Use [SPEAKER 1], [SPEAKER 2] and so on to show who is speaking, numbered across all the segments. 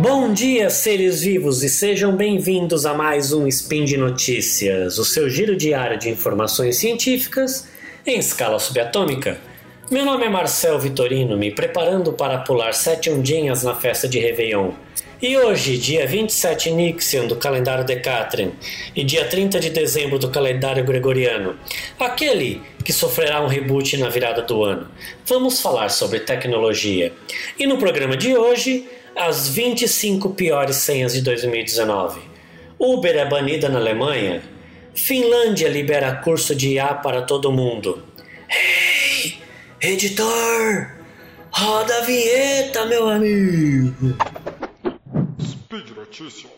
[SPEAKER 1] Bom dia, seres vivos, e sejam bem-vindos a mais um Spin de Notícias, o seu giro diário de informações científicas em escala subatômica. Meu nome é Marcel Vitorino, me preparando para pular sete ondinhas na festa de Réveillon. E hoje, dia 27 Nixion do calendário Decatrian e dia 30 de dezembro do calendário Gregoriano, aquele que sofrerá um reboot na virada do ano, vamos falar sobre tecnologia. E no programa de hoje, as 25 piores senhas de 2019. Uber é banida na Alemanha. Finlândia libera curso de IA para todo mundo. Editor! Roda a vinheta, meu amigo!
[SPEAKER 2] Speed Notícias.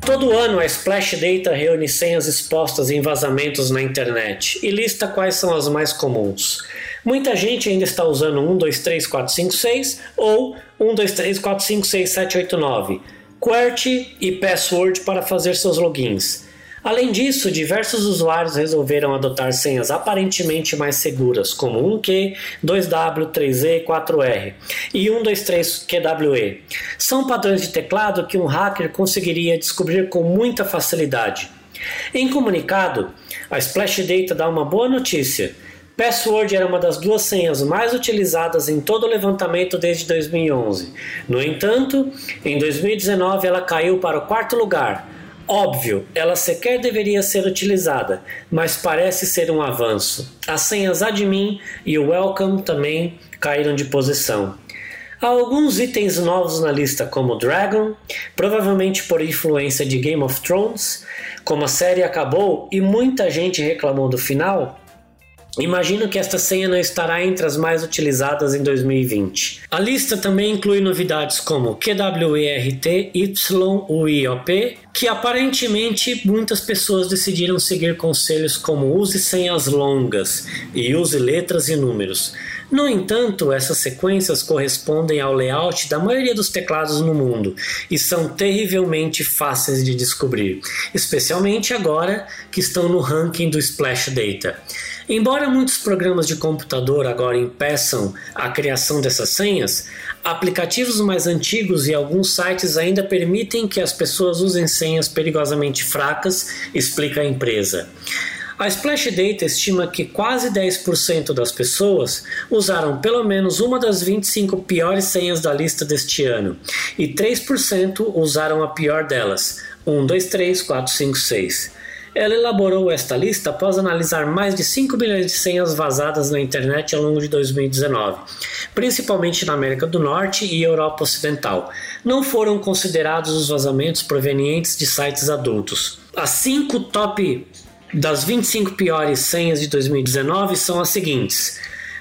[SPEAKER 1] Todo ano a Splash Data reúne senhas expostas em vazamentos na internet e lista quais são as mais comuns. Muita gente ainda está usando 123456 ou 1234567789, QWERTY e password para fazer seus logins. Além disso, diversos usuários resolveram adotar senhas aparentemente mais seguras, como 1Q, 2W, 3E, 4R e 123QWE. São padrões de teclado que um hacker conseguiria descobrir com muita facilidade. Em comunicado, a Splash Data dá uma boa notícia. Password era uma das duas senhas mais utilizadas em todo o levantamento desde 2011. No entanto, em 2019 ela caiu para o quarto lugar, Óbvio, ela sequer deveria ser utilizada, mas parece ser um avanço. As senhas admin e welcome também caíram de posição. Há alguns itens novos na lista, como Dragon, provavelmente por influência de Game of Thrones. Como a série acabou e muita gente reclamou do final, Imagino que esta senha não estará entre as mais utilizadas em 2020. A lista também inclui novidades como QWERT, YUIOP, que aparentemente muitas pessoas decidiram seguir conselhos como use senhas longas e use letras e números. No entanto, essas sequências correspondem ao layout da maioria dos teclados no mundo e são terrivelmente fáceis de descobrir, especialmente agora que estão no ranking do Splash Data. Embora muitos programas de computador agora impeçam a criação dessas senhas, aplicativos mais antigos e alguns sites ainda permitem que as pessoas usem senhas perigosamente fracas, explica a empresa. A Splash Data estima que quase 10% das pessoas usaram pelo menos uma das 25 piores senhas da lista deste ano, e 3% usaram a pior delas, 1, 2, 3, 4, 5, 6. Ela elaborou esta lista após analisar mais de 5 milhões de senhas vazadas na internet ao longo de 2019, principalmente na América do Norte e Europa Ocidental. Não foram considerados os vazamentos provenientes de sites adultos. As 5 top das 25 piores senhas de 2019 são as seguintes.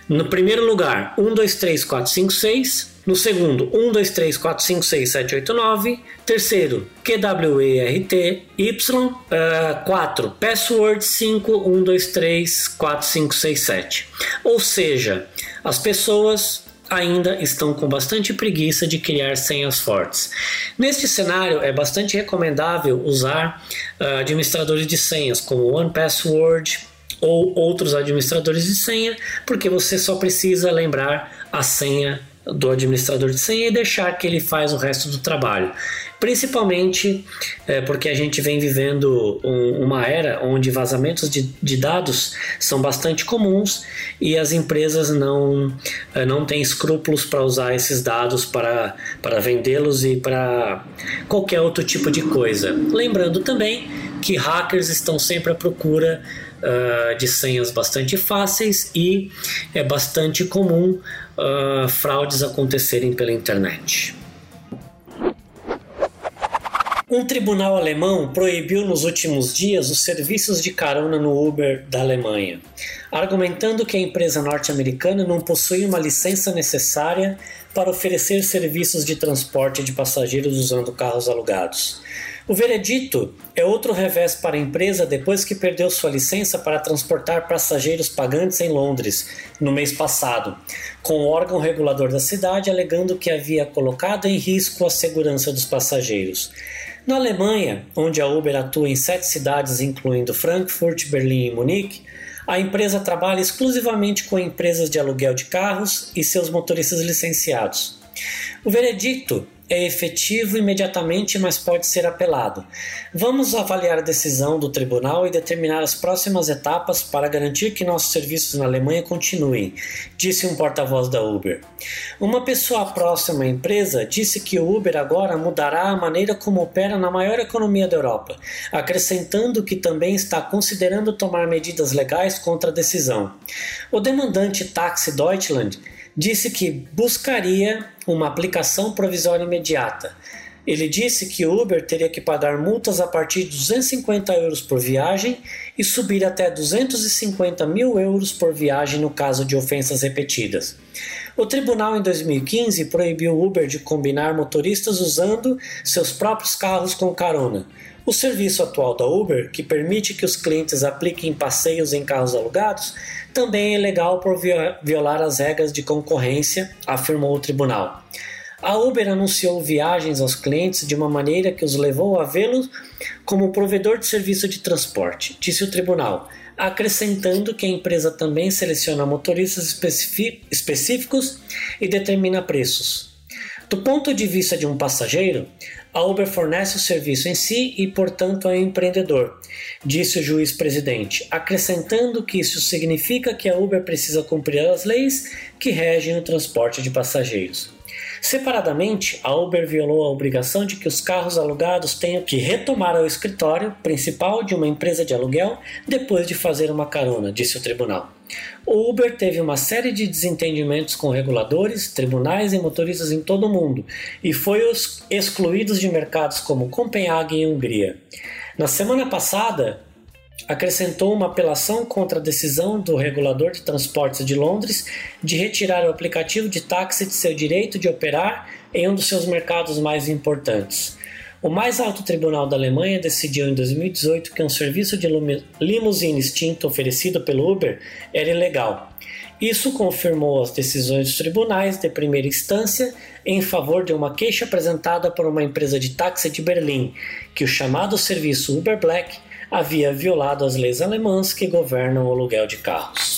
[SPEAKER 1] No primeiro lugar, 1, 2, 3, 4, 5, 6. No segundo, 1, 2, 3, 4, 5, 6, 7, 8, 9. Terceiro, QWERT, Y. Uh, 4, password 5, 1, 2, 3, 4, 5, 6, 7. Ou seja, as pessoas ainda estão com bastante preguiça de criar senhas fortes. Neste cenário, é bastante recomendável usar uh, administradores de senhas como OnePassword ou outros administradores de senha, porque você só precisa lembrar a senha do administrador de senha e deixar que ele faz o resto do trabalho. Principalmente é, porque a gente vem vivendo um, uma era onde vazamentos de, de, dados são bastante comuns e as empresas não, é, não têm escrúpulos para usar esses dados para, para vendê-los e para qualquer outro tipo de coisa. Lembrando também que hackers estão sempre à procura uh, de senhas bastante fáceis e é bastante comum uh, fraudes acontecerem pela internet. Um tribunal alemão proibiu nos últimos dias os serviços de carona no Uber da Alemanha, argumentando que a empresa norte-americana não possui uma licença necessária para oferecer serviços de transporte de passageiros usando carros alugados. O veredito é outro revés para a empresa depois que perdeu sua licença para transportar passageiros pagantes em Londres no mês passado, com o órgão regulador da cidade alegando que havia colocado em risco a segurança dos passageiros. Na Alemanha, onde a Uber atua em sete cidades, incluindo Frankfurt, Berlim e Munique, a empresa trabalha exclusivamente com empresas de aluguel de carros e seus motoristas licenciados. O veredicto é efetivo imediatamente, mas pode ser apelado. Vamos avaliar a decisão do tribunal e determinar as próximas etapas para garantir que nossos serviços na Alemanha continuem, disse um porta-voz da Uber. Uma pessoa próxima à empresa disse que o Uber agora mudará a maneira como opera na maior economia da Europa, acrescentando que também está considerando tomar medidas legais contra a decisão. O demandante Taxi Deutschland disse que buscaria uma aplicação provisória imediata. Ele disse que Uber teria que pagar multas a partir de 250 euros por viagem e subir até 250 mil euros por viagem no caso de ofensas repetidas. O tribunal em 2015 proibiu Uber de combinar motoristas usando seus próprios carros com carona. O serviço atual da Uber, que permite que os clientes apliquem passeios em carros alugados, também é ilegal por violar as regras de concorrência, afirmou o tribunal. A Uber anunciou viagens aos clientes de uma maneira que os levou a vê-los como provedor de serviço de transporte, disse o tribunal, acrescentando que a empresa também seleciona motoristas específicos e determina preços. Do ponto de vista de um passageiro, a Uber fornece o serviço em si e, portanto, é um empreendedor, disse o juiz presidente, acrescentando que isso significa que a Uber precisa cumprir as leis que regem o transporte de passageiros. Separadamente, a Uber violou a obrigação de que os carros alugados tenham que retomar o escritório principal de uma empresa de aluguel depois de fazer uma carona, disse o tribunal. O Uber teve uma série de desentendimentos com reguladores, tribunais e motoristas em todo o mundo e foi excluído de mercados como Copenhague e Hungria. Na semana passada, acrescentou uma apelação contra a decisão do regulador de transportes de Londres de retirar o aplicativo de táxi de seu direito de operar em um dos seus mercados mais importantes. O mais alto tribunal da Alemanha decidiu em 2018 que um serviço de limusine extinto oferecido pelo Uber era ilegal. Isso confirmou as decisões dos tribunais de primeira instância em favor de uma queixa apresentada por uma empresa de táxi de Berlim, que o chamado serviço Uber Black havia violado as leis alemãs que governam o aluguel de carros.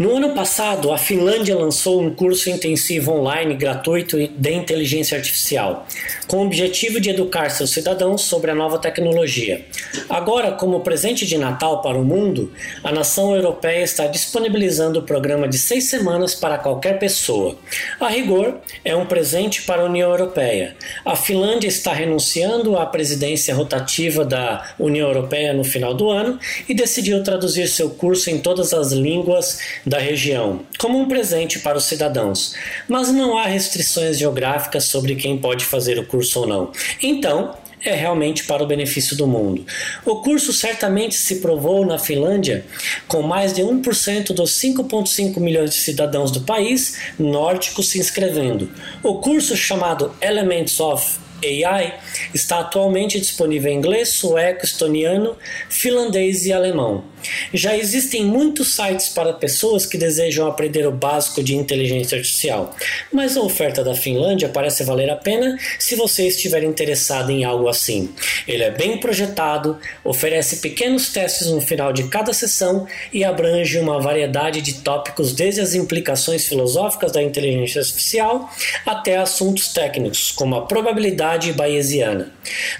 [SPEAKER 1] No ano passado, a Finlândia lançou um curso intensivo online gratuito de inteligência artificial, com o objetivo de educar seus cidadãos sobre a nova tecnologia. Agora, como presente de Natal para o mundo, a nação europeia está disponibilizando o programa de seis semanas para qualquer pessoa. A rigor, é um presente para a União Europeia. A Finlândia está renunciando à presidência rotativa da União Europeia no final do ano e decidiu traduzir seu curso em todas as línguas da região, como um presente para os cidadãos, mas não há restrições geográficas sobre quem pode fazer o curso ou não. Então, é realmente para o benefício do mundo. O curso certamente se provou na Finlândia, com mais de 1% dos 5,5 milhões de cidadãos do país nórdicos se inscrevendo. O curso chamado Elements of AI está atualmente disponível em inglês, sueco, estoniano, finlandês e alemão. Já existem muitos sites para pessoas que desejam aprender o básico de inteligência artificial, mas a oferta da Finlândia parece valer a pena se você estiver interessado em algo assim. Ele é bem projetado, oferece pequenos testes no final de cada sessão e abrange uma variedade de tópicos desde as implicações filosóficas da inteligência artificial até assuntos técnicos, como a probabilidade bayesiana.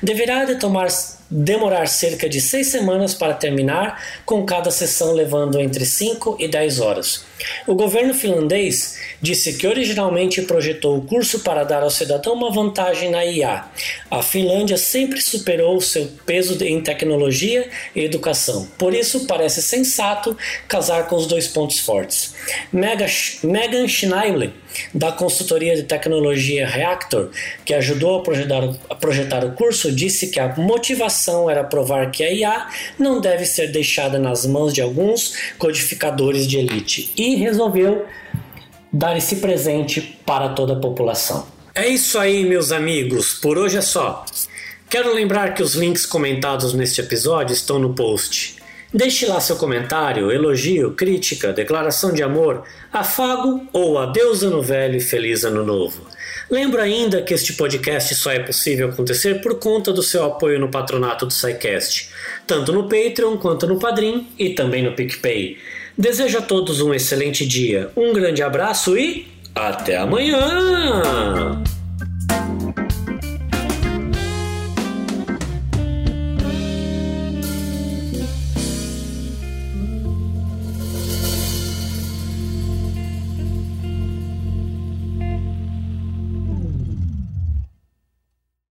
[SPEAKER 1] Deverá de tomar demorar cerca de seis semanas para terminar, com cada sessão levando entre 5 e 10 horas. O governo finlandês disse que originalmente projetou o curso para dar ao cidadão uma vantagem na IA. A Finlândia sempre superou seu peso em tecnologia e educação, por isso parece sensato casar com os dois pontos fortes. Megan Schneile, da consultoria de tecnologia Reactor, que ajudou a projetar, a projetar o curso, disse que a motivação era provar que a IA não deve ser deixada nas mãos de alguns codificadores de elite e e resolveu dar esse presente para toda a população. É isso aí, meus amigos. Por hoje é só. Quero lembrar que os links comentados neste episódio estão no post. Deixe lá seu comentário, elogio, crítica, declaração de amor, afago ou adeus ano velho e feliz ano novo. Lembro ainda que este podcast só é possível acontecer por conta do seu apoio no patronato do SciCast, tanto no Patreon quanto no Padrim e também no PicPay. Desejo a todos um excelente dia, um grande abraço e até amanhã!